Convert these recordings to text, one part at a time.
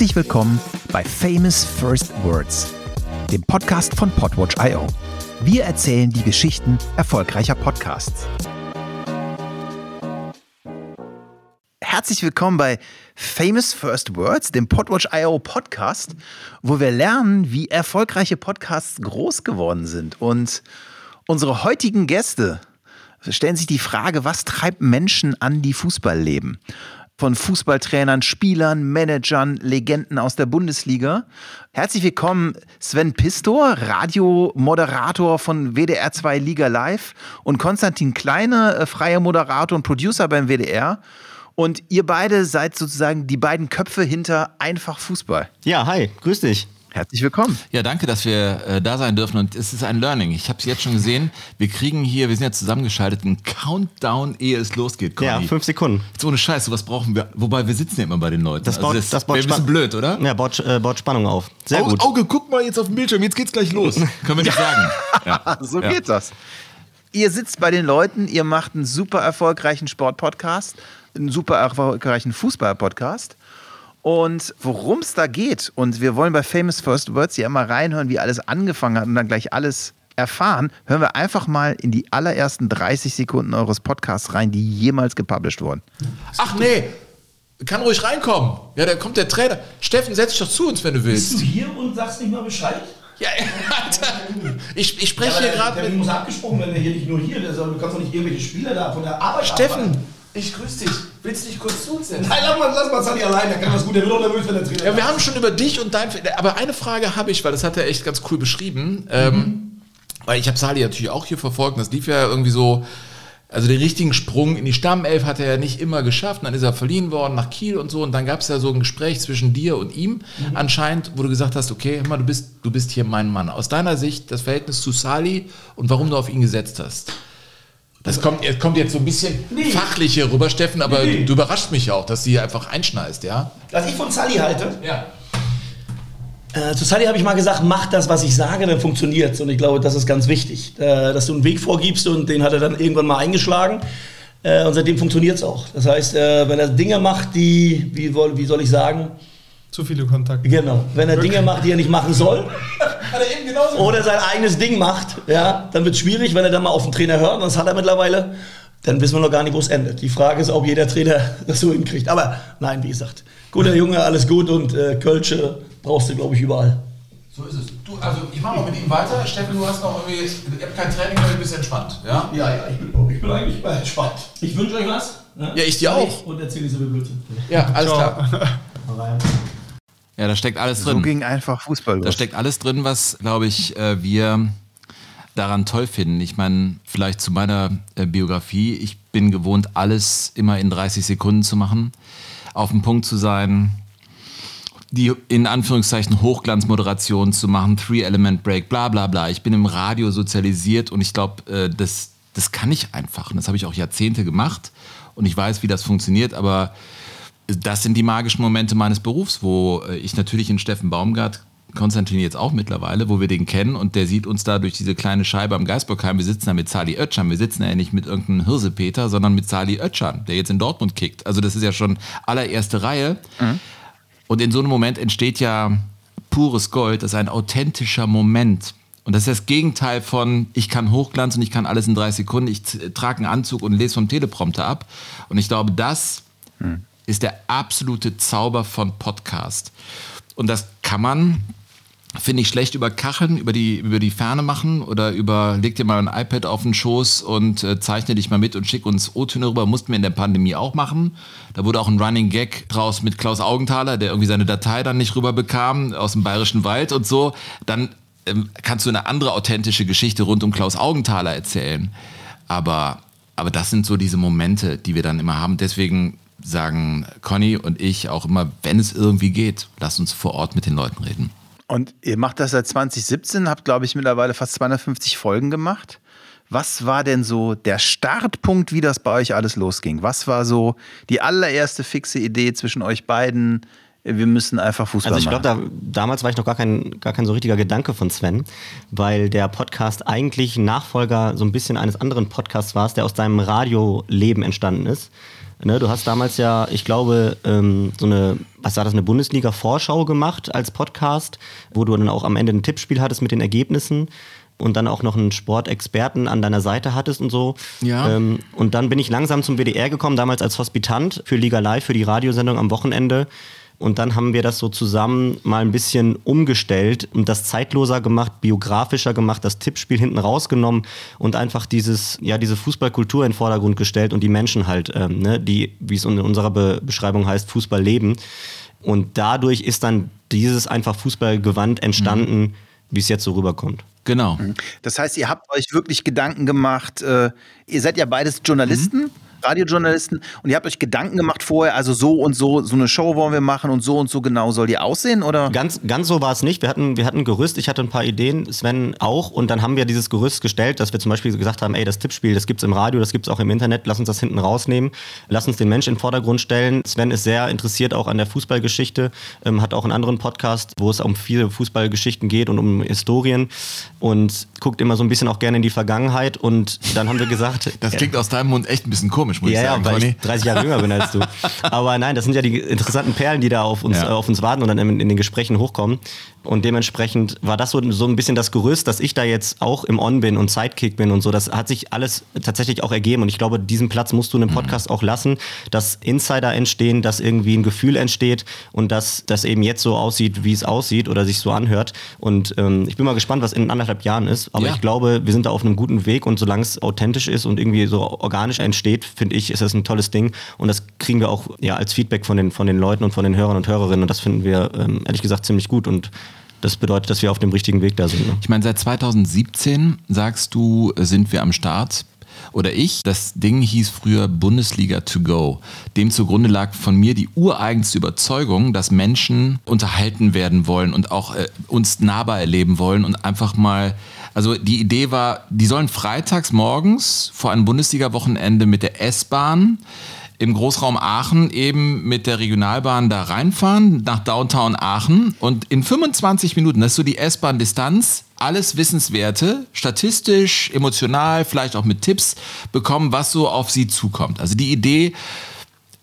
Herzlich willkommen bei Famous First Words, dem Podcast von Podwatch.io. Wir erzählen die Geschichten erfolgreicher Podcasts. Herzlich willkommen bei Famous First Words, dem Podwatch.io Podcast, wo wir lernen, wie erfolgreiche Podcasts groß geworden sind. Und unsere heutigen Gäste stellen sich die Frage, was treibt Menschen an, die Fußball leben? Von Fußballtrainern, Spielern, Managern, Legenden aus der Bundesliga. Herzlich willkommen Sven Pistor, Radiomoderator von WDR 2 Liga Live und Konstantin Kleine, äh, freier Moderator und Producer beim WDR. Und ihr beide seid sozusagen die beiden Köpfe hinter Einfach Fußball. Ja, hi, grüß dich. Herzlich willkommen. Ja, danke, dass wir äh, da sein dürfen. Und es ist ein Learning. Ich habe es jetzt schon gesehen. Wir kriegen hier, wir sind ja zusammengeschaltet, einen Countdown, ehe es losgeht. Conny. Ja, fünf Sekunden. Jetzt ohne Scheiß, was brauchen wir? Wobei wir sitzen ja immer bei den Leuten. Das baut, also das, das baut ein bisschen blöd, oder? Ja, baut, äh, baut Spannung auf. Sehr Auge, gut. Auge, guck mal jetzt auf den Bildschirm. Jetzt geht's gleich los. Können wir nicht sagen. Ja. so ja. geht das. Ihr sitzt bei den Leuten, ihr macht einen super erfolgreichen Sportpodcast, einen super erfolgreichen Fußballpodcast. Und worum es da geht, und wir wollen bei Famous First Words ja immer reinhören, wie alles angefangen hat und dann gleich alles erfahren, hören wir einfach mal in die allerersten 30 Sekunden eures Podcasts rein, die jemals gepublished wurden. Ach nee, kann ruhig reinkommen. Ja, da kommt der Trainer. Steffen, setz dich doch zu uns, wenn du willst. Bist du hier und sagst nicht mal Bescheid? Ja, Alter. Ich, ich spreche ja, hier gerade mit. Der muss abgesprungen werden, der hier nicht nur hier. Der soll, du kannst doch nicht irgendwelche Spieler da von der Arbeit Steffen, abhalten. Ich grüße dich. Willst du dich kurz zu uns setzen? Nein, lass mal, lass mal Sally allein, der kann das gut, der wird auch nervös, wenn der Trainer Ja, wir haben schon über dich und dein... Aber eine Frage habe ich, weil das hat er echt ganz cool beschrieben. Ähm, mhm. Ähm, weil ich habe Sally natürlich auch hier verfolgt und das lief ja irgendwie so... Also den richtigen Sprung in die Stammelf hat er ja nicht immer geschafft. dann ist er verliehen worden nach Kiel und so. Und dann gab es ja so ein Gespräch zwischen dir und ihm mhm. anscheinend, wo du gesagt hast, okay, hör mal, du bist, du bist hier mein Mann. Aus deiner Sicht das Verhältnis zu Sally und warum du auf ihn gesetzt hast. Das kommt, kommt jetzt so ein bisschen nee. fachlich hier rüber, Steffen, aber nee. du überrascht mich auch, dass sie hier einfach einschneist, ja? Was ich von Sally halte? Ja. Äh, zu Sally habe ich mal gesagt, mach das, was ich sage, dann funktioniert es. Und ich glaube, das ist ganz wichtig, äh, dass du einen Weg vorgibst und den hat er dann irgendwann mal eingeschlagen. Äh, und seitdem funktioniert es auch. Das heißt, äh, wenn er Dinge macht, die, wie, wie soll ich sagen, zu viele Kontakte. Genau. Wenn er Dinge macht, die er nicht machen soll. oder sein eigenes Ding macht, ja, dann wird es schwierig, wenn er dann mal auf den Trainer hört, und das hat er mittlerweile, dann wissen wir noch gar nicht, wo es endet. Die Frage ist, ob jeder Trainer das so hinkriegt. Aber nein, wie gesagt, guter Junge, alles gut und äh, Kölsche brauchst du, glaube ich, überall. So ist es. Du, also ich mache mal mit ihm weiter. Steffen, du hast noch irgendwie, ihr habt kein Training, aber du bist entspannt, ja? Ja, ja, ich bin, ich bin eigentlich entspannt. Ich wünsche euch was. Ne? Ja, ich dir auch. Und erzähle viel Blödsinn. Ja, alles klar. Ja, da steckt alles drin. So ging einfach Fußball los. Da steckt alles drin, was, glaube ich, äh, wir daran toll finden. Ich meine, vielleicht zu meiner äh, Biografie. Ich bin gewohnt, alles immer in 30 Sekunden zu machen, auf dem Punkt zu sein, die in Anführungszeichen Hochglanzmoderation zu machen, Three-Element-Break, bla bla bla. Ich bin im Radio sozialisiert und ich glaube, äh, das, das kann ich einfach. Und das habe ich auch Jahrzehnte gemacht und ich weiß, wie das funktioniert, aber das sind die magischen Momente meines Berufs, wo äh, ich natürlich in Steffen Baumgart Konstantin jetzt auch mittlerweile, wo wir den kennen und der sieht uns da durch diese kleine Scheibe am Geisbockheim. Wir sitzen da mit Sali Oetschan. Wir sitzen ja nicht mit irgendeinem Hirsepeter, sondern mit Sali Oetschan, der jetzt in Dortmund kickt. Also das ist ja schon allererste Reihe. Mhm. Und in so einem Moment entsteht ja pures Gold. Das ist ein authentischer Moment. Und das ist das Gegenteil von, ich kann Hochglanz und ich kann alles in drei Sekunden. Ich trage einen Anzug und lese vom Teleprompter ab. Und ich glaube, das mhm ist der absolute Zauber von Podcast. Und das kann man, finde ich, schlecht über Kacheln, über die, über die Ferne machen oder über, leg dir mal ein iPad auf den Schoß und äh, zeichne dich mal mit und schick uns O-Töne rüber. Mussten wir in der Pandemie auch machen. Da wurde auch ein Running Gag draus mit Klaus Augenthaler, der irgendwie seine Datei dann nicht rüber bekam aus dem Bayerischen Wald und so. Dann ähm, kannst du eine andere authentische Geschichte rund um Klaus Augenthaler erzählen. Aber, aber das sind so diese Momente, die wir dann immer haben. Deswegen sagen Conny und ich auch immer, wenn es irgendwie geht, lass uns vor Ort mit den Leuten reden. Und ihr macht das seit 2017, habt, glaube ich, mittlerweile fast 250 Folgen gemacht. Was war denn so der Startpunkt, wie das bei euch alles losging? Was war so die allererste fixe Idee zwischen euch beiden? Wir müssen einfach Fußball machen. Also ich glaube, da, damals war ich noch gar kein, gar kein so richtiger Gedanke von Sven, weil der Podcast eigentlich Nachfolger so ein bisschen eines anderen Podcasts war, der aus seinem Radioleben entstanden ist Ne, du hast damals ja, ich glaube, ähm, so eine, was war das, eine Bundesliga-Vorschau gemacht als Podcast, wo du dann auch am Ende ein Tippspiel hattest mit den Ergebnissen und dann auch noch einen Sportexperten an deiner Seite hattest und so. Ja. Ähm, und dann bin ich langsam zum WDR gekommen, damals als Hospitant für Liga Live, für die Radiosendung am Wochenende. Und dann haben wir das so zusammen mal ein bisschen umgestellt und das zeitloser gemacht, biografischer gemacht, das Tippspiel hinten rausgenommen und einfach dieses, ja, diese Fußballkultur in den Vordergrund gestellt und die Menschen halt, ähm, ne, die, wie es in unserer Be Beschreibung heißt, Fußball leben. Und dadurch ist dann dieses einfach Fußballgewand entstanden, mhm. wie es jetzt so rüberkommt. Genau. Das heißt, ihr habt euch wirklich Gedanken gemacht, äh, ihr seid ja beides Journalisten. Mhm. Radiojournalisten. Und ihr habt euch Gedanken gemacht vorher, also so und so, so eine Show wollen wir machen und so und so genau soll die aussehen oder? Ganz, ganz so war es nicht. Wir hatten, wir hatten ein Gerüst, ich hatte ein paar Ideen, Sven auch. Und dann haben wir dieses Gerüst gestellt, dass wir zum Beispiel gesagt haben, ey, das Tippspiel, das gibt es im Radio, das gibt es auch im Internet, lass uns das hinten rausnehmen, lass uns den Mensch in den Vordergrund stellen. Sven ist sehr interessiert auch an der Fußballgeschichte, ähm, hat auch einen anderen Podcast, wo es um viele Fußballgeschichten geht und um Historien. Und guckt immer so ein bisschen auch gerne in die Vergangenheit. Und dann haben wir gesagt... Das klingt aus deinem Mund echt ein bisschen komisch, muss ja, ich sagen, ja, weil Conny. ich 30 Jahre jünger bin als du. Aber nein, das sind ja die interessanten Perlen, die da auf uns, ja. äh, auf uns warten und dann in, in den Gesprächen hochkommen. Und dementsprechend war das so, so ein bisschen das Gerüst, dass ich da jetzt auch im On bin und Sidekick bin und so. Das hat sich alles tatsächlich auch ergeben. Und ich glaube, diesen Platz musst du in einem Podcast mhm. auch lassen, dass Insider entstehen, dass irgendwie ein Gefühl entsteht und dass das eben jetzt so aussieht, wie es aussieht oder sich so anhört. Und ähm, ich bin mal gespannt, was in anderthalb Jahren ist. Aber ja. ich glaube, wir sind da auf einem guten Weg und solange es authentisch ist und irgendwie so organisch entsteht, finde ich, ist das ein tolles Ding. Und das kriegen wir auch ja, als Feedback von den, von den Leuten und von den Hörern und Hörerinnen. Und das finden wir ähm, ehrlich gesagt ziemlich gut. Und das bedeutet, dass wir auf dem richtigen Weg da sind. Ne? Ich meine, seit 2017 sagst du, sind wir am Start. Oder ich, das Ding hieß früher Bundesliga to go. Dem zugrunde lag von mir die ureigenste Überzeugung, dass Menschen unterhalten werden wollen und auch äh, uns nahbar erleben wollen und einfach mal also die Idee war, die sollen freitags morgens vor einem Bundesliga-Wochenende mit der S-Bahn im Großraum Aachen eben mit der Regionalbahn da reinfahren nach Downtown Aachen und in 25 Minuten, das ist so die S-Bahn-Distanz, alles Wissenswerte, statistisch, emotional, vielleicht auch mit Tipps bekommen, was so auf sie zukommt. Also die Idee,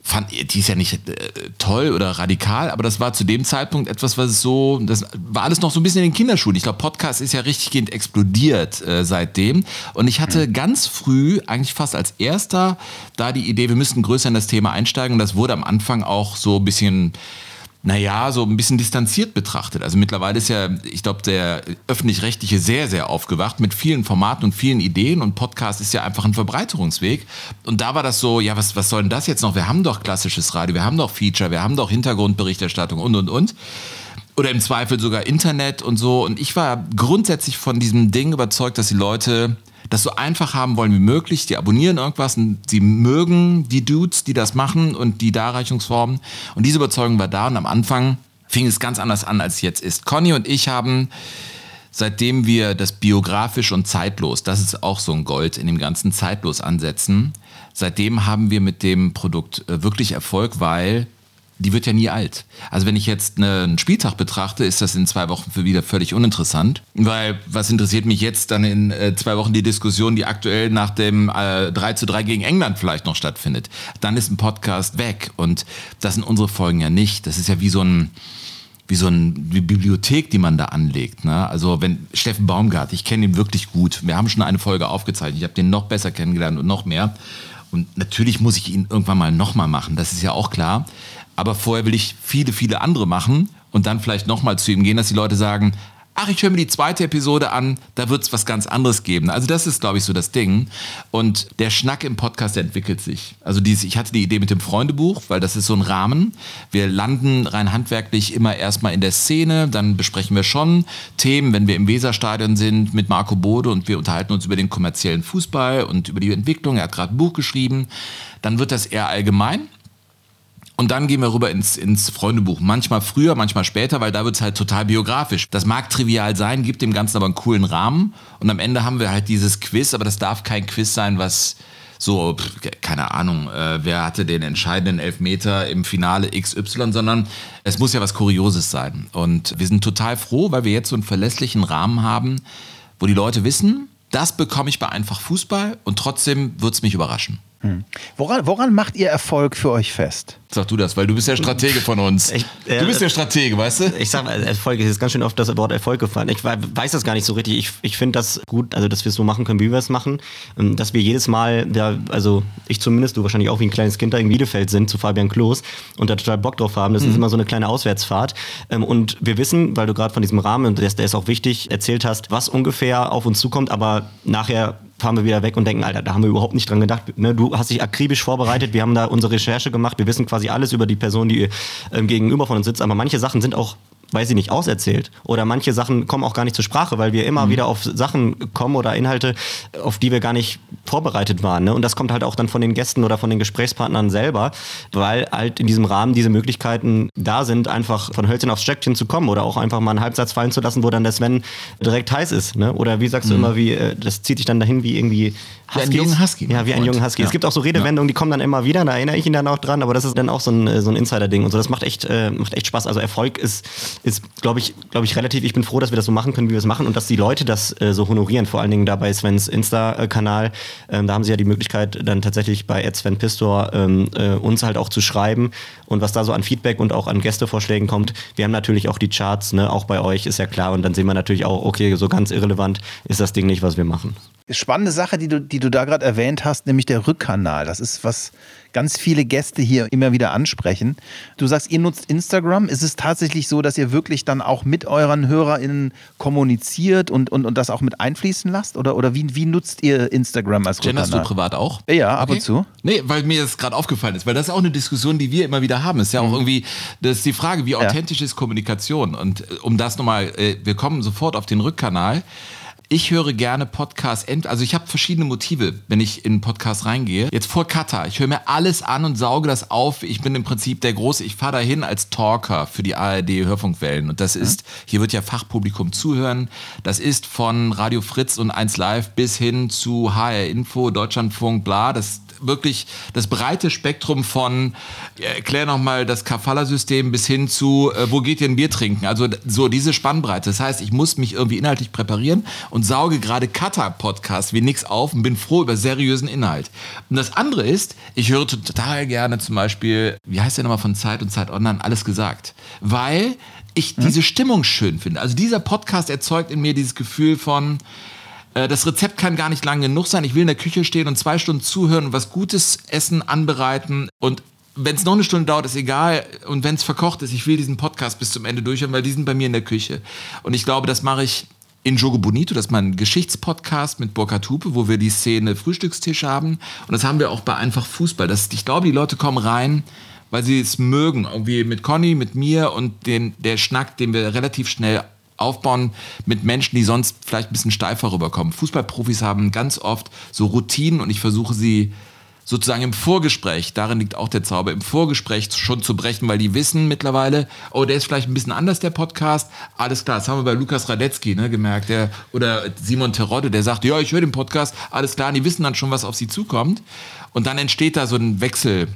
fand, die ist ja nicht äh, toll oder radikal, aber das war zu dem Zeitpunkt etwas, was so, das war alles noch so ein bisschen in den Kinderschuhen. Ich glaube, Podcast ist ja richtiggehend explodiert äh, seitdem. Und ich hatte mhm. ganz früh, eigentlich fast als erster, da die Idee, wir müssten größer in das Thema einsteigen. Und das wurde am Anfang auch so ein bisschen naja, so ein bisschen distanziert betrachtet. Also mittlerweile ist ja, ich glaube, der öffentlich-rechtliche sehr, sehr aufgewacht mit vielen Formaten und vielen Ideen und Podcast ist ja einfach ein Verbreiterungsweg. Und da war das so, ja, was, was soll denn das jetzt noch? Wir haben doch klassisches Radio, wir haben doch Feature, wir haben doch Hintergrundberichterstattung und, und, und oder im Zweifel sogar Internet und so. Und ich war grundsätzlich von diesem Ding überzeugt, dass die Leute das so einfach haben wollen wie möglich. Die abonnieren irgendwas und sie mögen die Dudes, die das machen und die Darreichungsformen. Und diese Überzeugung war da und am Anfang fing es ganz anders an, als es jetzt ist. Conny und ich haben seitdem wir das biografisch und zeitlos, das ist auch so ein Gold in dem ganzen zeitlos ansetzen, seitdem haben wir mit dem Produkt äh, wirklich Erfolg, weil die wird ja nie alt. Also wenn ich jetzt einen Spieltag betrachte, ist das in zwei Wochen für wieder völlig uninteressant. Weil was interessiert mich jetzt dann in äh, zwei Wochen die Diskussion, die aktuell nach dem äh, 3 zu 3 gegen England vielleicht noch stattfindet. Dann ist ein Podcast weg. Und das sind unsere Folgen ja nicht. Das ist ja wie so ein wie so eine Bibliothek, die man da anlegt. Ne? Also wenn Steffen Baumgart, ich kenne ihn wirklich gut. Wir haben schon eine Folge aufgezeichnet. Ich habe den noch besser kennengelernt und noch mehr. Und natürlich muss ich ihn irgendwann mal nochmal machen. Das ist ja auch klar aber vorher will ich viele, viele andere machen und dann vielleicht nochmal zu ihm gehen, dass die Leute sagen, ach, ich höre mir die zweite Episode an, da wird es was ganz anderes geben. Also das ist, glaube ich, so das Ding. Und der Schnack im Podcast entwickelt sich. Also dieses, ich hatte die Idee mit dem Freundebuch, weil das ist so ein Rahmen. Wir landen rein handwerklich immer erstmal in der Szene, dann besprechen wir schon Themen, wenn wir im Weserstadion sind mit Marco Bode und wir unterhalten uns über den kommerziellen Fußball und über die Entwicklung. Er hat gerade ein Buch geschrieben. Dann wird das eher allgemein. Und dann gehen wir rüber ins, ins Freundebuch. Manchmal früher, manchmal später, weil da wird es halt total biografisch. Das mag trivial sein, gibt dem Ganzen aber einen coolen Rahmen. Und am Ende haben wir halt dieses Quiz, aber das darf kein Quiz sein, was so, keine Ahnung, äh, wer hatte den entscheidenden Elfmeter im Finale XY, sondern es muss ja was Kurioses sein. Und wir sind total froh, weil wir jetzt so einen verlässlichen Rahmen haben, wo die Leute wissen, das bekomme ich bei einfach Fußball und trotzdem wird es mich überraschen. Hm. Woran, woran macht ihr Erfolg für euch fest? Sag du das, weil du bist der Stratege von uns. Ich, äh, du bist der Stratege, weißt du? Ich sag mal, Erfolg ist jetzt ganz schön oft das Wort Erfolg gefallen. Ich weiß das gar nicht so richtig. Ich, ich finde das gut, also dass wir es so machen können, wie wir es machen. Ähm, dass wir jedes Mal, ja, also ich zumindest, du wahrscheinlich auch wie ein kleines Kind da in Bielefeld sind zu Fabian Klos und da total Bock drauf haben. Das mhm. ist immer so eine kleine Auswärtsfahrt. Ähm, und wir wissen, weil du gerade von diesem Rahmen, und der ist auch wichtig, erzählt hast, was ungefähr auf uns zukommt, aber nachher fahren wir wieder weg und denken, Alter, da haben wir überhaupt nicht dran gedacht. Ne, du hast dich akribisch vorbereitet, wir haben da unsere Recherche gemacht, wir wissen quasi alles über die Person, die ähm, gegenüber von uns sitzt, aber manche Sachen sind auch weiß ich nicht, auserzählt. Oder manche Sachen kommen auch gar nicht zur Sprache, weil wir immer mhm. wieder auf Sachen kommen oder Inhalte, auf die wir gar nicht vorbereitet waren. Ne? Und das kommt halt auch dann von den Gästen oder von den Gesprächspartnern selber, weil halt in diesem Rahmen diese Möglichkeiten da sind, einfach von Hölzchen aufs Stöckchen zu kommen oder auch einfach mal einen Halbsatz fallen zu lassen, wo dann der Sven direkt heiß ist. Ne? Oder wie sagst mhm. du immer, wie, äh, das zieht sich dann dahin wie irgendwie Huskies. Wie einen jungen Husky. Ja, wie einen jungen Husky. Ja. Es gibt auch so Redewendungen, die kommen dann immer wieder, da erinnere ich ihn dann auch dran, aber das ist dann auch so ein, so ein Insider-Ding und so. Das macht echt, äh, macht echt Spaß. Also Erfolg ist, ist glaube ich, glaube ich, relativ. Ich bin froh, dass wir das so machen können, wie wir es machen und dass die Leute das äh, so honorieren. Vor allen Dingen da bei Svens Insta-Kanal. Ähm, da haben sie ja die Möglichkeit, dann tatsächlich bei Sven Pistor ähm, äh, uns halt auch zu schreiben und was da so an Feedback und auch an Gästevorschlägen kommt. Wir haben natürlich auch die Charts, ne, auch bei euch ist ja klar. Und dann sehen wir natürlich auch, okay, so ganz irrelevant ist das Ding nicht, was wir machen. Spannende Sache, die du, die du da gerade erwähnt hast, nämlich der Rückkanal. Das ist was ganz viele Gäste hier immer wieder ansprechen. Du sagst, ihr nutzt Instagram. Ist es tatsächlich so, dass ihr wirklich dann auch mit euren HörerInnen kommuniziert und, und, und das auch mit einfließen lasst? Oder, oder wie, wie nutzt ihr Instagram als Rückkanal? Genderst du privat auch? Ja, ab okay. und zu. Nee, weil mir das gerade aufgefallen ist, weil das ist auch eine Diskussion, die wir immer wieder haben. Ist ja auch mhm. irgendwie, das ist die Frage, wie authentisch ja. ist Kommunikation? Und äh, um das nochmal, äh, wir kommen sofort auf den Rückkanal. Ich höre gerne Podcasts, also ich habe verschiedene Motive, wenn ich in Podcasts reingehe. Jetzt vor Katar, ich höre mir alles an und sauge das auf. Ich bin im Prinzip der Große, ich fahre dahin als Talker für die ARD Hörfunkwellen. Und das ist, hier wird ja Fachpublikum zuhören. Das ist von Radio Fritz und 1 Live bis hin zu HR Info, Deutschlandfunk, bla. Das wirklich das breite Spektrum von, erklär nochmal das Kafala-System bis hin zu, äh, wo geht ihr ein Bier trinken? Also so diese Spannbreite. Das heißt, ich muss mich irgendwie inhaltlich präparieren und sauge gerade Cutter-Podcasts wie nix auf und bin froh über seriösen Inhalt. Und das andere ist, ich höre total gerne zum Beispiel, wie heißt der nochmal von Zeit und Zeit Online, alles gesagt. Weil ich hm? diese Stimmung schön finde. Also dieser Podcast erzeugt in mir dieses Gefühl von, äh, das Rezept kann gar nicht lang genug sein. Ich will in der Küche stehen und zwei Stunden zuhören und was Gutes essen, anbereiten und wenn es noch eine Stunde dauert, ist egal. Und wenn es verkocht ist, ich will diesen Podcast bis zum Ende durchhören, weil die sind bei mir in der Küche. Und ich glaube, das mache ich in Jogo Bonito, das ist mein Geschichtspodcast mit Burkhard Hupe, wo wir die Szene Frühstückstisch haben. Und das haben wir auch bei Einfach Fußball. Das, ich glaube, die Leute kommen rein, weil sie es mögen. Irgendwie mit Conny, mit mir und den, der Schnack, den wir relativ schnell aufbauen mit Menschen, die sonst vielleicht ein bisschen steifer rüberkommen. Fußballprofis haben ganz oft so Routinen und ich versuche sie sozusagen im Vorgespräch, darin liegt auch der Zauber, im Vorgespräch schon zu brechen, weil die wissen mittlerweile, oh, der ist vielleicht ein bisschen anders, der Podcast. Alles klar, das haben wir bei Lukas Radetzky ne, gemerkt, der, oder Simon Terodde, der sagt, ja, ich höre den Podcast, alles klar, und die wissen dann schon, was auf sie zukommt. Und dann entsteht da so ein Wechsel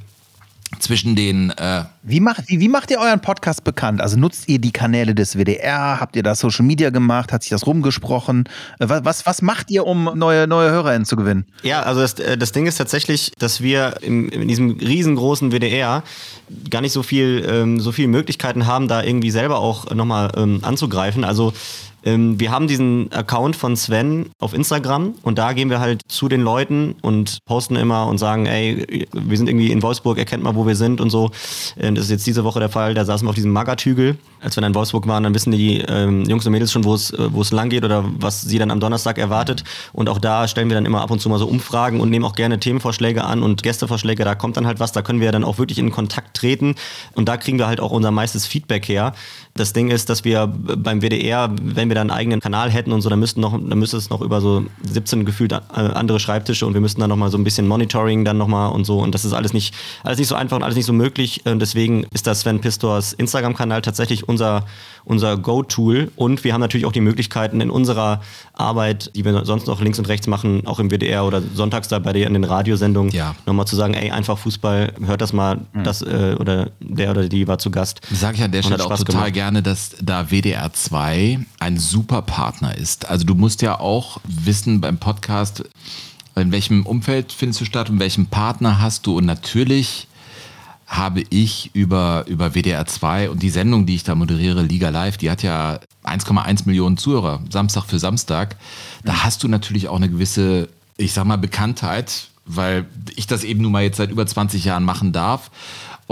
zwischen den. Äh wie, macht, wie, wie macht ihr euren Podcast bekannt? Also nutzt ihr die Kanäle des WDR? Habt ihr da Social Media gemacht? Hat sich das rumgesprochen? Äh, was, was, was macht ihr, um neue, neue HörerInnen zu gewinnen? Ja, also das, äh, das Ding ist tatsächlich, dass wir im, in diesem riesengroßen WDR gar nicht so viel, ähm, so viele Möglichkeiten haben, da irgendwie selber auch nochmal ähm, anzugreifen. Also ähm, wir haben diesen Account von Sven auf Instagram und da gehen wir halt zu den Leuten und posten immer und sagen, ey, wir sind irgendwie in Wolfsburg, erkennt mal, wo wir sind und so. Ähm, das ist jetzt diese Woche der Fall, da saßen wir auf diesem Magertügel. Als wir dann in Wolfsburg waren, dann wissen die ähm, Jungs und Mädels schon, wo es, äh, wo es lang geht oder was sie dann am Donnerstag erwartet. Und auch da stellen wir dann immer ab und zu mal so Umfragen und nehmen auch gerne Themenvorschläge an und Gästevorschläge. Da kommt dann halt was, da können wir dann auch wirklich in Kontakt treten und da kriegen wir halt auch unser meistes Feedback her. Das Ding ist, dass wir beim WDR, wenn wir da einen eigenen Kanal hätten und so, dann müssten noch, dann müsste es noch über so 17 gefühlt äh, andere Schreibtische und wir müssten dann nochmal so ein bisschen Monitoring dann nochmal und so. Und das ist alles nicht, alles nicht so einfach und alles nicht so möglich. Und deswegen ist das Sven Pistors Instagram-Kanal tatsächlich unser, unser Go-Tool. Und wir haben natürlich auch die Möglichkeiten in unserer Arbeit, die wir sonst noch links und rechts machen, auch im WDR oder sonntags da bei dir in den Radiosendungen, ja. nochmal zu sagen, ey, einfach Fußball, hört das mal, mhm. das äh, oder der oder die war zu Gast. Sag ich an der Stelle auch total gemacht. gerne, dass da WDR 2 ein super Partner ist. Also du musst ja auch wissen beim Podcast, In welchem Umfeld findest du statt und welchen Partner hast du? Und natürlich habe ich über, über WDR 2 und die Sendung, die ich da moderiere, Liga Live, die hat ja 1,1 Millionen Zuhörer, Samstag für Samstag. Da hast du natürlich auch eine gewisse, ich sag mal, Bekanntheit, weil ich das eben nun mal jetzt seit über 20 Jahren machen darf.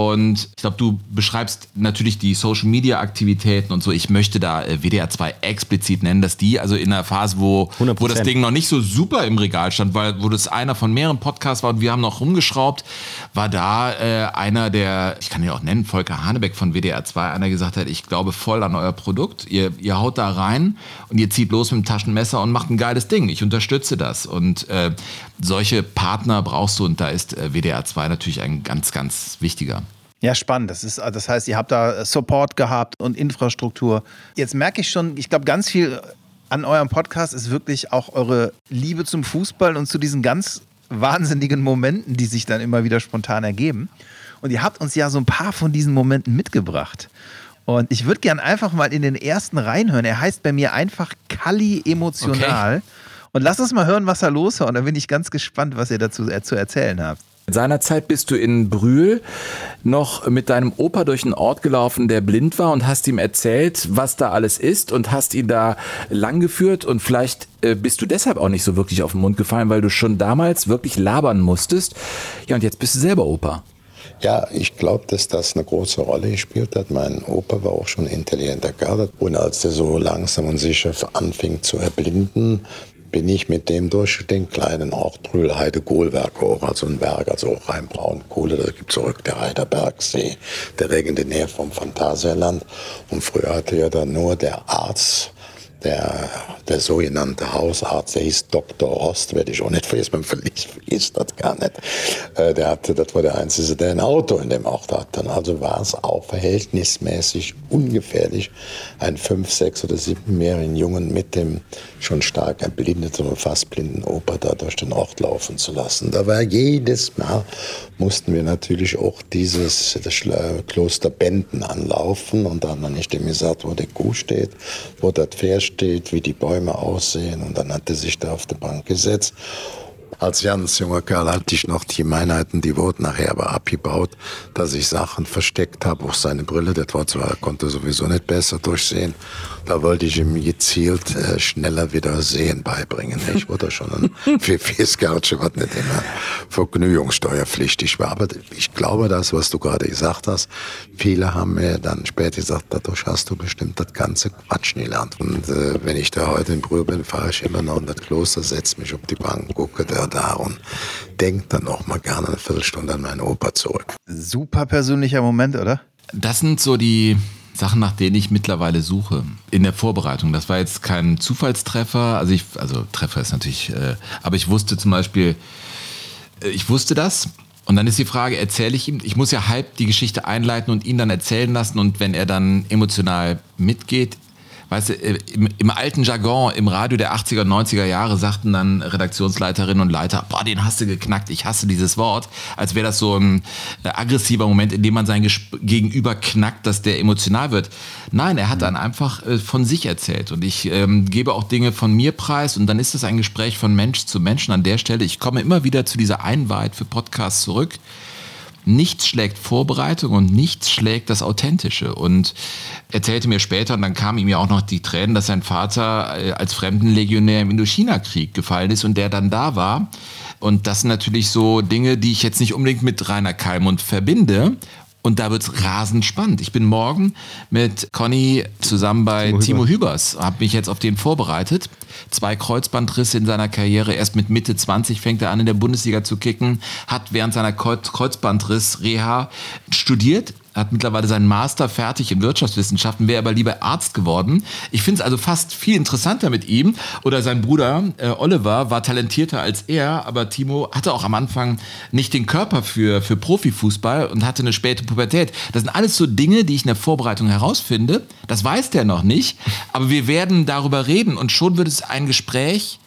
Und ich glaube, du beschreibst natürlich die Social Media Aktivitäten und so. Ich möchte da äh, WDR 2 explizit nennen, dass die also in der Phase, wo, wo das Ding noch nicht so super im Regal stand, weil wo das einer von mehreren Podcasts war und wir haben noch rumgeschraubt, war da äh, einer der, ich kann ihn auch nennen, Volker Hanebeck von WDR 2, einer gesagt hat, ich glaube voll an euer Produkt. Ihr, ihr haut da rein und ihr zieht los mit dem Taschenmesser und macht ein geiles Ding. Ich unterstütze das. Und äh, solche Partner brauchst du und da ist äh, WDR 2 natürlich ein ganz, ganz wichtiger. Ja, spannend. Das, ist, das heißt, ihr habt da Support gehabt und Infrastruktur. Jetzt merke ich schon, ich glaube, ganz viel an eurem Podcast ist wirklich auch eure Liebe zum Fußball und zu diesen ganz wahnsinnigen Momenten, die sich dann immer wieder spontan ergeben. Und ihr habt uns ja so ein paar von diesen Momenten mitgebracht. Und ich würde gern einfach mal in den ersten reinhören. Er heißt bei mir einfach Kali emotional. Okay. Und lass uns mal hören, was da los war. Und dann bin ich ganz gespannt, was ihr dazu zu erzählen habt. Seinerzeit bist du in Brühl noch mit deinem Opa durch einen Ort gelaufen, der blind war und hast ihm erzählt, was da alles ist und hast ihn da langgeführt und vielleicht äh, bist du deshalb auch nicht so wirklich auf den Mund gefallen, weil du schon damals wirklich labern musstest. Ja, und jetzt bist du selber Opa. Ja, ich glaube, dass das eine große Rolle gespielt hat. Mein Opa war auch schon intelligenter Kerl. Und als der so langsam und sicher anfing zu erblinden, bin ich mit dem durch den kleinen Ort Brühlheide Kohlwerk hoch, also ein Berg, also auch rein Braunkohle, da gibt zurück der Heiderbergsee, der Nähe vom Phantasialand. Und früher hatte ja dann nur der Arzt der, der sogenannte Hausarzt, der hieß Dr. Rost, werde ich auch nicht vergessen, man vergisst das gar nicht. Äh, der hatte, das war der Einzige, der ein Auto in dem Ort hatte. Also war es auch verhältnismäßig ungefährlich, einen fünf, sechs oder siebenjährigen Jungen mit dem schon stark erblindeten oder fast blinden Opa da durch den Ort laufen zu lassen. Da war jedes Mal, mussten wir natürlich auch dieses Kloster Benden anlaufen und dann habe ich dem gesagt, wo der Kuh steht, wo das Pferd steht, wie die Bäume aussehen. Und dann hat er sich da auf die Bank gesetzt als ganz junger Kerl hatte ich noch die Gemeinheiten, die wurden nachher aber abgebaut, dass ich Sachen versteckt habe. Auch seine Brille, das war zwar, konnte sowieso nicht besser durchsehen. Da wollte ich ihm gezielt äh, schneller wieder Sehen beibringen. Ich wurde schon ein Fieskertsche, was nicht immer vergnügungssteuerpflichtig war. Aber ich glaube, das, was du gerade gesagt hast, viele haben mir dann später gesagt, dadurch hast du bestimmt das ganze Quatschen gelernt. Und äh, wenn ich da heute in Brühl bin, fahre ich immer noch in das Kloster, setze mich auf die Bank, gucke der da und denke dann auch mal gerne eine Viertelstunde an meinen Opa zurück. Super persönlicher Moment, oder? Das sind so die Sachen, nach denen ich mittlerweile suche in der Vorbereitung. Das war jetzt kein Zufallstreffer. Also ich, also Treffer ist natürlich, äh, aber ich wusste zum Beispiel, äh, ich wusste das. Und dann ist die Frage, erzähle ich ihm, ich muss ja halb die Geschichte einleiten und ihn dann erzählen lassen und wenn er dann emotional mitgeht, weißt du, im, im, alten Jargon, im Radio der 80er, 90er Jahre sagten dann Redaktionsleiterinnen und Leiter, boah, den hast du geknackt, ich hasse dieses Wort, als wäre das so ein äh, aggressiver Moment, in dem man sein Gesp Gegenüber knackt, dass der emotional wird. Nein, er hat dann einfach äh, von sich erzählt und ich ähm, gebe auch Dinge von mir preis und dann ist es ein Gespräch von Mensch zu Menschen an der Stelle. Ich komme immer wieder zu dieser Einwahrheit für Podcasts zurück nichts schlägt Vorbereitung und nichts schlägt das Authentische. Und erzählte mir später, und dann kamen ihm ja auch noch die Tränen, dass sein Vater äh, als Fremdenlegionär im Indochina-Krieg gefallen ist und der dann da war. Und das sind natürlich so Dinge, die ich jetzt nicht unbedingt mit Rainer Kalmund verbinde. Und da wird es rasend spannend. Ich bin morgen mit Conny zusammen bei Timo, Timo Hübers, habe mich jetzt auf den vorbereitet. Zwei Kreuzbandrisse in seiner Karriere. Erst mit Mitte 20 fängt er an, in der Bundesliga zu kicken, hat während seiner Kreuzbandriss-Reha studiert, hat mittlerweile seinen Master fertig in Wirtschaftswissenschaften, wäre aber lieber Arzt geworden. Ich finde es also fast viel interessanter mit ihm. Oder sein Bruder äh, Oliver war talentierter als er, aber Timo hatte auch am Anfang nicht den Körper für, für Profifußball und hatte eine späte Pubertät. Das sind alles so Dinge, die ich in der Vorbereitung herausfinde. Das weiß der noch nicht, aber wir werden darüber reden und schon wird es ein Gespräch,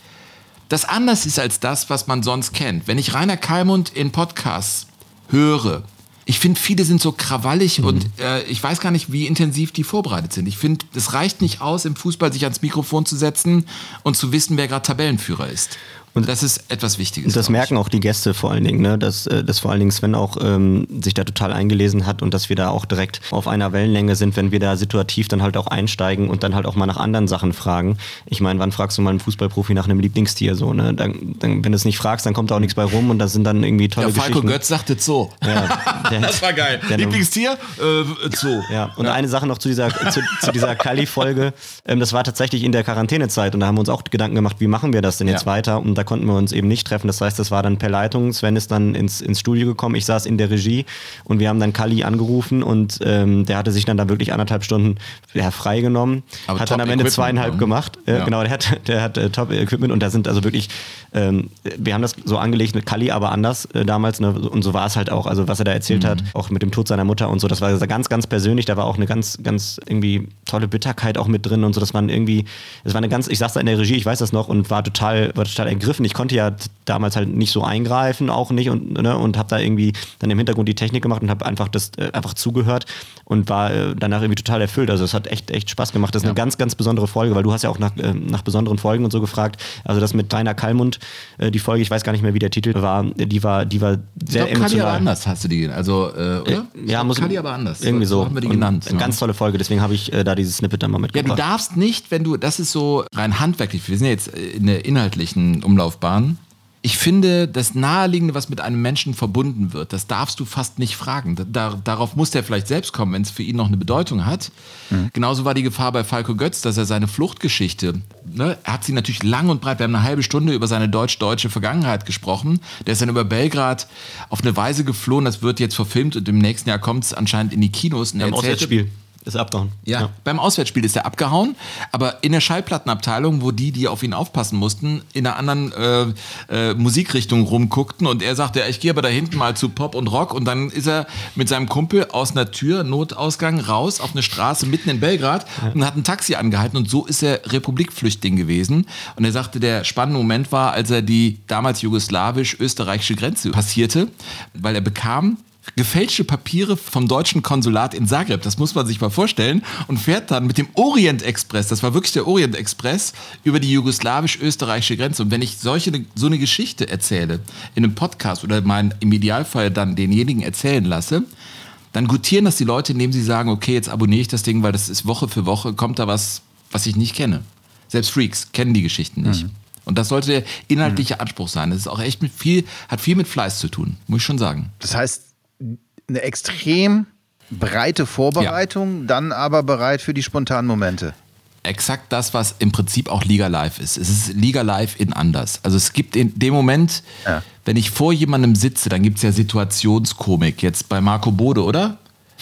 das anders ist als das, was man sonst kennt. Wenn ich Rainer Kalmund in Podcasts höre, ich finde, viele sind so krawallig mhm. und äh, ich weiß gar nicht, wie intensiv die vorbereitet sind. Ich finde, es reicht nicht aus, im Fußball sich ans Mikrofon zu setzen und zu wissen, wer gerade Tabellenführer ist. Und das ist etwas Wichtiges. Und das merken auch die Gäste vor allen Dingen, ne? dass, äh, dass vor allen Dingen Sven auch ähm, sich da total eingelesen hat und dass wir da auch direkt auf einer Wellenlänge sind, wenn wir da situativ dann halt auch einsteigen und dann halt auch mal nach anderen Sachen fragen. Ich meine, wann fragst du mal einen Fußballprofi nach einem Lieblingstier so? Ne? Dann, dann, wenn du es nicht fragst, dann kommt da auch nichts bei rum und das sind dann irgendwie tolle ja, Falco Geschichten. Götz sagt jetzt so. Ja, der, das war geil. Lieblingstier? Äh, so. Ja, und ja. eine Sache noch zu dieser, zu, zu dieser Kali-Folge. Ähm, das war tatsächlich in der Quarantänezeit und da haben wir uns auch Gedanken gemacht, wie machen wir das denn jetzt ja. weiter? Und da konnten wir uns eben nicht treffen. Das heißt, das war dann per Leitung. Sven ist dann ins, ins Studio gekommen. Ich saß in der Regie und wir haben dann Kali angerufen und ähm, der hatte sich dann da wirklich anderthalb Stunden ja, freigenommen. Aber hat dann am Ende zweieinhalb ne? gemacht. Äh, ja. Genau, der hat, der hat äh, Top-Equipment und da sind also wirklich, ähm, wir haben das so angelegt mit Kali, aber anders äh, damals. Ne? Und so war es halt auch. Also was er da erzählt mhm. hat, auch mit dem Tod seiner Mutter und so, das war ganz, ganz persönlich. Da war auch eine ganz, ganz irgendwie tolle Bitterkeit auch mit drin und so. Das waren irgendwie, das war eine ganz, ich saß da in der Regie, ich weiß das noch und war total, war total ergriffen. Ich konnte ja damals halt nicht so eingreifen, auch nicht und, ne, und habe da irgendwie dann im Hintergrund die Technik gemacht und habe einfach das äh, einfach zugehört und war äh, danach irgendwie total erfüllt. Also es hat echt echt Spaß gemacht. Das ist ja. eine ganz ganz besondere Folge, weil du hast ja auch nach, äh, nach besonderen Folgen und so gefragt. Also das mit Rainer Kallmund, äh, die Folge, ich weiß gar nicht mehr, wie der Titel war, die war die war sehr ich glaub, emotional. Kali aber anders hast du die, also äh, oder? Äh, ja, muss Kali aber anders. Irgendwie so. so haben wir die genannt. Eine ja. ganz tolle Folge, deswegen habe ich da dieses Snippet dann mal mitgebracht. Ja, du darfst nicht, wenn du, das ist so rein handwerklich. Wir sind ja jetzt in der inhaltlichen Umlaufbahn ich finde, das Naheliegende, was mit einem Menschen verbunden wird, das darfst du fast nicht fragen. Da, darauf muss der vielleicht selbst kommen, wenn es für ihn noch eine Bedeutung hat. Mhm. Genauso war die Gefahr bei Falco Götz, dass er seine Fluchtgeschichte, ne, er hat sie natürlich lang und breit, wir haben eine halbe Stunde über seine deutsch-deutsche Vergangenheit gesprochen. Der ist dann über Belgrad auf eine Weise geflohen, das wird jetzt verfilmt und im nächsten Jahr kommt es anscheinend in die Kinos. Und er erzählte, ist abgehauen. Ja, ja, beim Auswärtsspiel ist er abgehauen, aber in der Schallplattenabteilung, wo die, die auf ihn aufpassen mussten, in einer anderen äh, äh, Musikrichtung rumguckten und er sagte, ja, ich gehe aber da hinten mal zu Pop und Rock und dann ist er mit seinem Kumpel aus einer Tür, Notausgang, raus auf eine Straße mitten in Belgrad ja. und hat ein Taxi angehalten und so ist er Republikflüchtling gewesen und er sagte, der spannende Moment war, als er die damals jugoslawisch-österreichische Grenze passierte, weil er bekam gefälschte Papiere vom deutschen Konsulat in Zagreb, das muss man sich mal vorstellen, und fährt dann mit dem Orient Express, das war wirklich der Orient Express, über die jugoslawisch-österreichische Grenze. Und wenn ich solche, so eine Geschichte erzähle, in einem Podcast oder mein, im Idealfall dann denjenigen erzählen lasse, dann gutieren das die Leute, indem sie sagen, okay, jetzt abonniere ich das Ding, weil das ist Woche für Woche, kommt da was, was ich nicht kenne. Selbst Freaks kennen die Geschichten nicht. Mhm. Und das sollte der inhaltliche Anspruch sein. Das ist auch echt mit viel, hat viel mit Fleiß zu tun, muss ich schon sagen. Das heißt, eine extrem breite Vorbereitung, ja. dann aber bereit für die spontanen Momente. Exakt das, was im Prinzip auch Liga Live ist. Es ist Liga Live in anders. Also es gibt in dem Moment, ja. wenn ich vor jemandem sitze, dann gibt es ja Situationskomik. Jetzt bei Marco Bode, oder?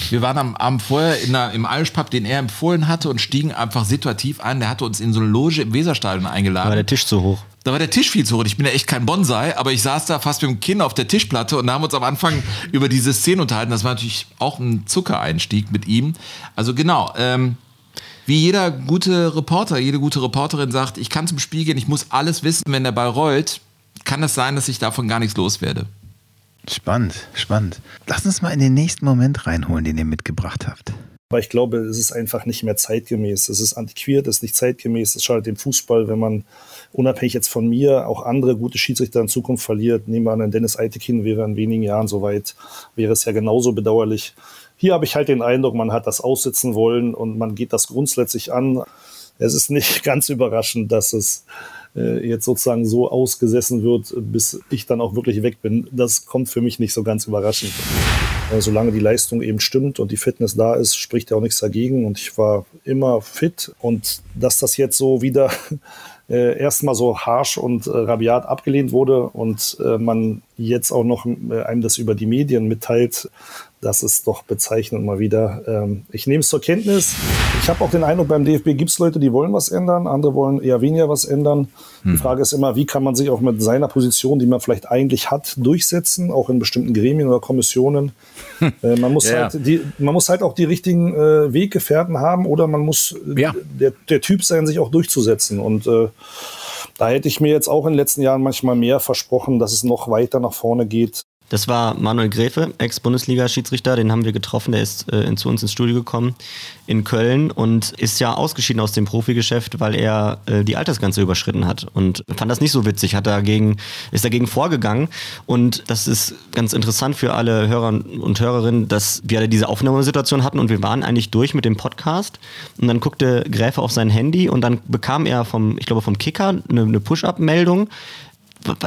Wir waren am Abend vorher in der, im Irish Pub, den er empfohlen hatte und stiegen einfach situativ ein. Der hatte uns in so eine Loge im Weserstadion eingeladen. War der Tisch zu hoch? Da war der Tisch viel zu hoch. Ich bin ja echt kein Bonsai, aber ich saß da fast mit dem Kinn auf der Tischplatte und haben uns am Anfang über diese Szene unterhalten. Das war natürlich auch ein Zuckereinstieg mit ihm. Also genau, ähm, wie jeder gute Reporter, jede gute Reporterin sagt, ich kann zum Spiel gehen, ich muss alles wissen, wenn der Ball rollt, kann es sein, dass ich davon gar nichts loswerde. Spannend, spannend. Lass uns mal in den nächsten Moment reinholen, den ihr mitgebracht habt. Aber ich glaube, es ist einfach nicht mehr zeitgemäß. Es ist antiquiert, es ist nicht zeitgemäß. Es schadet dem Fußball, wenn man unabhängig jetzt von mir auch andere gute Schiedsrichter in Zukunft verliert. Nehmen wir an, ein Dennis Eitekin wäre in wenigen Jahren soweit, wäre es ja genauso bedauerlich. Hier habe ich halt den Eindruck, man hat das aussitzen wollen und man geht das grundsätzlich an. Es ist nicht ganz überraschend, dass es äh, jetzt sozusagen so ausgesessen wird, bis ich dann auch wirklich weg bin. Das kommt für mich nicht so ganz überraschend. Solange die Leistung eben stimmt und die Fitness da ist, spricht ja auch nichts dagegen. Und ich war immer fit. Und dass das jetzt so wieder äh, erstmal so harsh und äh, rabiat abgelehnt wurde und äh, man jetzt auch noch äh, einem das über die Medien mitteilt, das ist doch bezeichnend mal wieder. Ähm, ich nehme es zur Kenntnis. Ich habe auch den Eindruck, beim DFB gibt es Leute, die wollen was ändern, andere wollen eher weniger was ändern. Hm. Die Frage ist immer, wie kann man sich auch mit seiner Position, die man vielleicht eigentlich hat, durchsetzen, auch in bestimmten Gremien oder Kommissionen. äh, man, muss ja. halt die, man muss halt auch die richtigen äh, Weggefährten haben oder man muss ja. der, der Typ sein, sich auch durchzusetzen. Und äh, da hätte ich mir jetzt auch in den letzten Jahren manchmal mehr versprochen, dass es noch weiter nach vorne geht. Das war Manuel Gräfe, Ex-Bundesliga-Schiedsrichter, den haben wir getroffen, der ist äh, zu uns ins Studio gekommen in Köln und ist ja ausgeschieden aus dem Profigeschäft, weil er äh, die Altersgrenze überschritten hat und fand das nicht so witzig, hat dagegen, ist dagegen vorgegangen. Und das ist ganz interessant für alle Hörer und Hörerinnen, dass wir diese Aufnahmesituation hatten und wir waren eigentlich durch mit dem Podcast. Und dann guckte Gräfe auf sein Handy und dann bekam er vom, ich glaube vom Kicker eine, eine Push-Up-Meldung,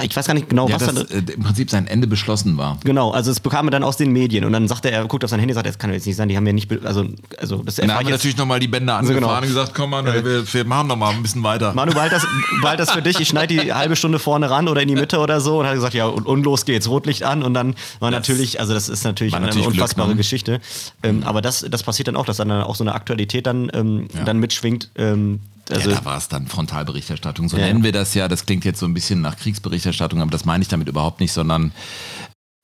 ich weiß gar nicht genau, ja, was das, da, äh, im Prinzip sein Ende beschlossen war. Genau, also es bekam er dann aus den Medien und dann sagte er, er guckt auf sein Handy und sagt, das kann jetzt nicht sein, die haben ja nicht, also, also das Dann haben wir natürlich nochmal die Bänder angefahren genau. und gesagt, komm mal, wir, wir machen noch mal ein bisschen weiter. Manu, bald das, bald das für dich, ich schneide die halbe Stunde vorne ran oder in die Mitte oder so und hat gesagt, ja, und, und los geht's, Rotlicht an und dann war das natürlich, also das ist natürlich eine natürlich unfassbare Glück, ne? Geschichte. Ähm, aber das, das passiert dann auch, dass dann auch so eine Aktualität dann, ähm, ja. dann mitschwingt, ähm, also, ja, da war es dann Frontalberichterstattung. So ja. nennen wir das ja. Das klingt jetzt so ein bisschen nach Kriegsberichterstattung, aber das meine ich damit überhaupt nicht, sondern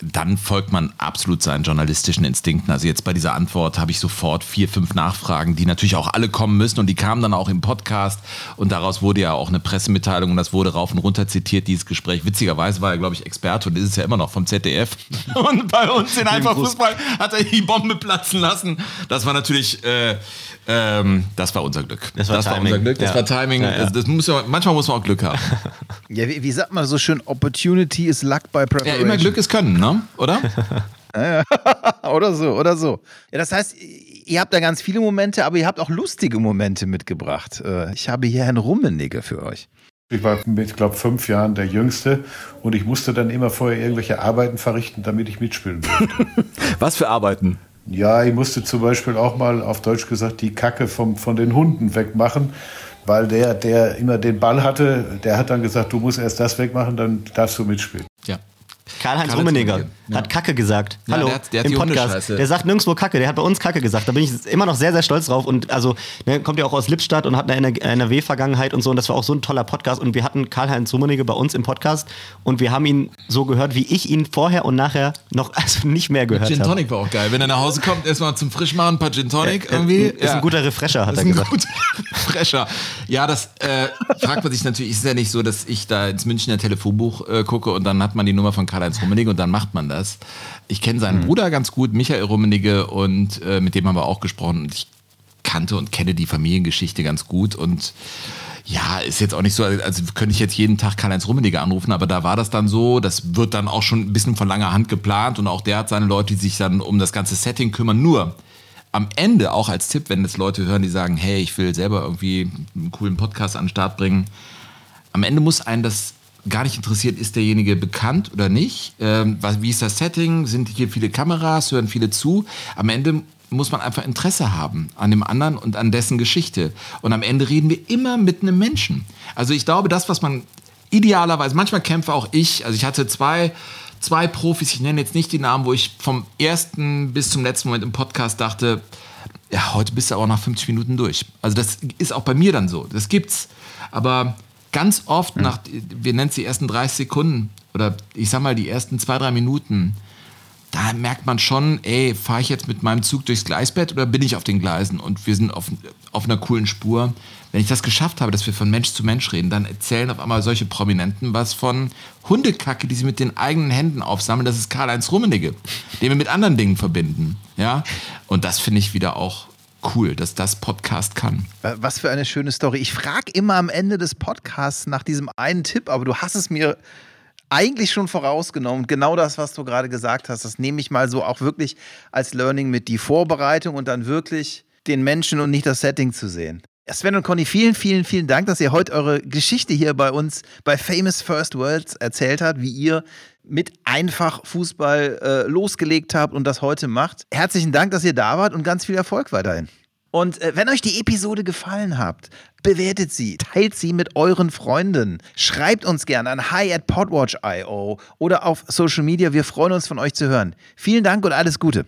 dann folgt man absolut seinen journalistischen Instinkten. Also jetzt bei dieser Antwort habe ich sofort vier, fünf Nachfragen, die natürlich auch alle kommen müssen und die kamen dann auch im Podcast und daraus wurde ja auch eine Pressemitteilung und das wurde rauf und runter zitiert, dieses Gespräch. Witzigerweise war er, glaube ich, Experte und ist es ja immer noch vom ZDF. Und bei uns in Einfach Fußball hat er die Bombe platzen lassen. Das war natürlich, äh, ähm, das war unser Glück. Das war, das war unser Glück, das ja. war Timing. Ja, ja. Das muss ja, manchmal muss man auch Glück haben. Ja, wie, wie, sagt man so schön, Opportunity is luck by preparation. Ja, immer Glück ist Können, ne? oder? oder so, oder so. Ja, das heißt, ihr habt da ganz viele Momente, aber ihr habt auch lustige Momente mitgebracht. Äh, ich habe hier Herrn Rummenigge für euch. Ich war mit, glaube fünf Jahren der Jüngste und ich musste dann immer vorher irgendwelche Arbeiten verrichten, damit ich mitspielen durfte. Was für Arbeiten? Ja, ich musste zum Beispiel auch mal auf Deutsch gesagt die Kacke vom, von den Hunden wegmachen, weil der, der immer den Ball hatte, der hat dann gesagt, du musst erst das wegmachen, dann darfst du mitspielen. Ja. Karl-Heinz Karl Rummenigge hat Kacke gesagt. Ja, Hallo, der hat, der hat im Podcast. Der sagt nirgendwo Kacke, der hat bei uns Kacke gesagt. Da bin ich immer noch sehr, sehr stolz drauf. Und also, ne, kommt ja auch aus Lippstadt und hat eine NRW-Vergangenheit und so. Und das war auch so ein toller Podcast. Und wir hatten Karl-Heinz Rummenigge bei uns im Podcast. Und wir haben ihn so gehört, wie ich ihn vorher und nachher noch also nicht mehr gehört habe. Gin Tonic war auch geil. Wenn er nach Hause kommt, erstmal zum Frischmachen ein paar Gin Tonic ja, irgendwie. Ist ja. ein guter Refresher, hat er gesagt. Ist ein guter Refresher. Ja, das äh, fragt man sich natürlich. Ist ja nicht so, dass ich da ins Münchner Telefonbuch äh, gucke und dann hat man die Nummer von Karl-Heinz Rummenigge und dann macht man das. Ich kenne seinen mhm. Bruder ganz gut, Michael Rummenigge, und äh, mit dem haben wir auch gesprochen. Und ich kannte und kenne die Familiengeschichte ganz gut und ja, ist jetzt auch nicht so, also könnte ich jetzt jeden Tag Karl-Heinz Rummenigge anrufen, aber da war das dann so, das wird dann auch schon ein bisschen von langer Hand geplant und auch der hat seine Leute, die sich dann um das ganze Setting kümmern. Nur am Ende, auch als Tipp, wenn es Leute hören, die sagen, hey, ich will selber irgendwie einen coolen Podcast an den Start bringen, am Ende muss einen das gar nicht interessiert, ist derjenige bekannt oder nicht. Ähm, was, wie ist das Setting? Sind hier viele Kameras? Hören viele zu? Am Ende muss man einfach Interesse haben an dem anderen und an dessen Geschichte. Und am Ende reden wir immer mit einem Menschen. Also ich glaube, das, was man idealerweise, manchmal kämpfe auch ich, also ich hatte zwei, zwei Profis, ich nenne jetzt nicht die Namen, wo ich vom ersten bis zum letzten Moment im Podcast dachte, ja, heute bist du aber nach 50 Minuten durch. Also das ist auch bei mir dann so. Das gibt's. Aber ganz oft nach, wir nennen es die ersten 30 Sekunden oder ich sag mal die ersten zwei, drei Minuten, da merkt man schon, ey, fahre ich jetzt mit meinem Zug durchs Gleisbett oder bin ich auf den Gleisen und wir sind auf, auf einer coolen Spur. Wenn ich das geschafft habe, dass wir von Mensch zu Mensch reden, dann erzählen auf einmal solche Prominenten was von Hundekacke, die sie mit den eigenen Händen aufsammeln. Das ist Karl-Heinz Rummenigge, den wir mit anderen Dingen verbinden. Ja? Und das finde ich wieder auch cool, dass das Podcast kann. Was für eine schöne Story. Ich frage immer am Ende des Podcasts nach diesem einen Tipp, aber du hast es mir eigentlich schon vorausgenommen. Genau das, was du gerade gesagt hast, das nehme ich mal so auch wirklich als Learning mit, die Vorbereitung und dann wirklich den Menschen und nicht das Setting zu sehen. Sven und Conny, vielen, vielen, vielen Dank, dass ihr heute eure Geschichte hier bei uns bei Famous First Worlds erzählt habt, wie ihr mit einfach Fußball äh, losgelegt habt und das heute macht. Herzlichen Dank, dass ihr da wart und ganz viel Erfolg weiterhin. Und äh, wenn euch die Episode gefallen hat, bewertet sie, teilt sie mit euren Freunden. Schreibt uns gerne an hi at podwatch.io oder auf Social Media. Wir freuen uns von euch zu hören. Vielen Dank und alles Gute.